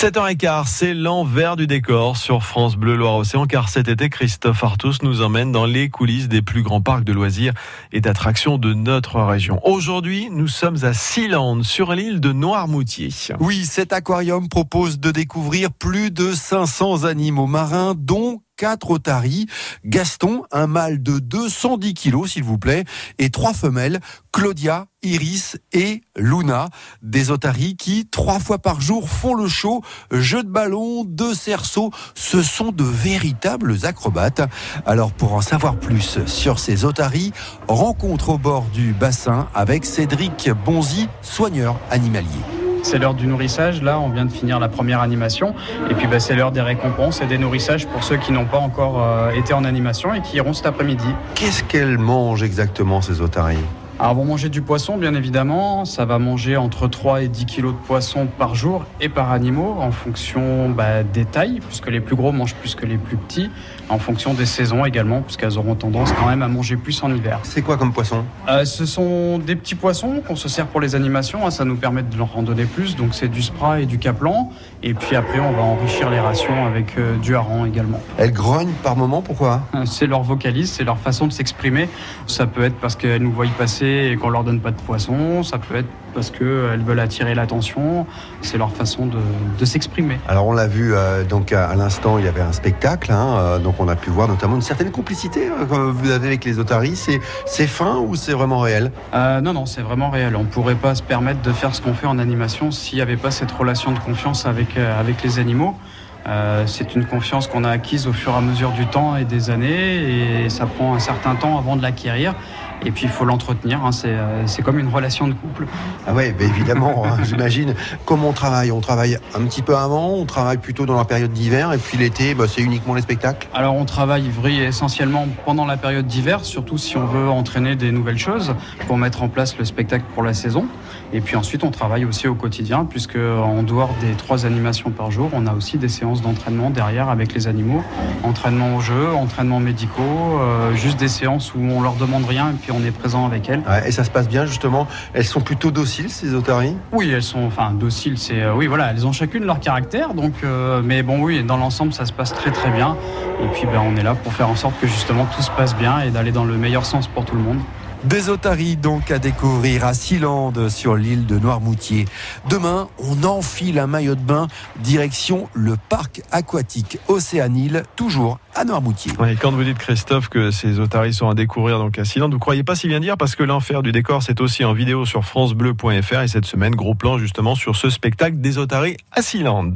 7h15, c'est l'envers du décor sur France Bleu Loire-Océan car cet été, Christophe Artus nous emmène dans les coulisses des plus grands parcs de loisirs et d'attractions de notre région. Aujourd'hui, nous sommes à Sealand, sur l'île de Noirmoutier. Oui, cet aquarium propose de découvrir plus de 500 animaux marins, dont quatre otaries. Gaston, un mâle de 210 kilos, s'il vous plaît, et trois femelles, Claudia, Iris et Luna. Des otaries qui, trois fois par jour, font le show. Jeux de ballon, de cerceaux. Ce sont de véritables acrobates. Alors, pour en savoir plus sur ces otaries, rencontre au bord du bassin avec Cédric Bonzi, soigneur animalier. C'est l'heure du nourrissage. Là, on vient de finir la première animation. Et puis, bah, c'est l'heure des récompenses et des nourrissages pour ceux qui n'ont pas encore euh, été en animation et qui iront cet après-midi. Qu'est-ce qu'elles mangent exactement, ces otaries? Alors, vont manger du poisson, bien évidemment. Ça va manger entre 3 et 10 kilos de poisson par jour et par animaux, en fonction bah, des tailles, puisque les plus gros mangent plus que les plus petits, en fonction des saisons également, puisqu'elles auront tendance quand même à manger plus en hiver. C'est quoi comme poisson? Euh, Ce sont des petits poissons qu'on se sert pour les animations. Hein. ça nous permet de leur en donner plus. Donc, c'est du spray et du caplan. Et puis après, on va enrichir les rations avec euh, du hareng également. Elles grognent par moment, pourquoi? Euh, C'est leur vocalise, c'est leur façon de s'exprimer. Ça peut être parce qu'elles nous voient passer et qu'on leur donne pas de poisson. Ça peut être parce qu'elles veulent attirer l'attention. C'est leur façon de, s'exprimer. Alors on l'a vu euh, donc à, l'instant, il y avait un spectacle. Hein, euh, donc on a pu voir notamment une certaine complicité euh, que vous avez avec les otaries. C'est fin ou c'est vraiment réel? Non, non, c'est vraiment réel. On pourrait pas se permettre de faire ce qu'on fait en animation s'il n'y avait pas cette relation de confiance avec, avec les animaux. c'est une confiance qu'on a acquise au fur et à mesure du temps et des années et ça prend un certain temps avant de l'acquérir. Et puis il faut l'entretenir, hein. euh, c'est comme une relation de couple. Ah ouais, bah évidemment, hein, j'imagine. Comment on travaille? On travaille un petit peu avant, on travaille plutôt dans la période d'hiver, et puis l'été, bah, c'est uniquement les spectacles? Alors on travaille essentiellement pendant la période d'hiver, surtout si on veut entraîner des nouvelles choses pour mettre en place le spectacle pour la saison. Et puis ensuite, on travaille aussi au quotidien, puisque en dehors des trois animations par jour, on a aussi des séances d'entraînement derrière avec les animaux. Entraînement au jeu, entraînement médicaux, euh, juste des séances où on leur demande rien et puis on est présent avec elles. et ça se passe bien justement Elles sont plutôt dociles ces otaries? Oui, elles sont, enfin dociles, c'est euh, oui voilà, elles ont chacune leur caractère, donc euh, mais bon oui, dans l'ensemble ça se passe très très bien. Et puis ben, on est là pour faire en sorte que justement tout se passe bien et d'aller dans le meilleur sens pour tout le monde. Des otaries donc à découvrir à Sealand sur l'île de Noirmoutier. Demain, on enfile un maillot de bain direction le parc aquatique Océanile, toujours à Noirmoutier. quand vous dites Christophe que ces otaries sont à découvrir donc à Sealand, vous croyez pas si bien dire parce que l'enfer du décor c'est aussi en vidéo sur francebleu.fr et cette semaine gros plan justement sur ce spectacle des otaries à Sealand.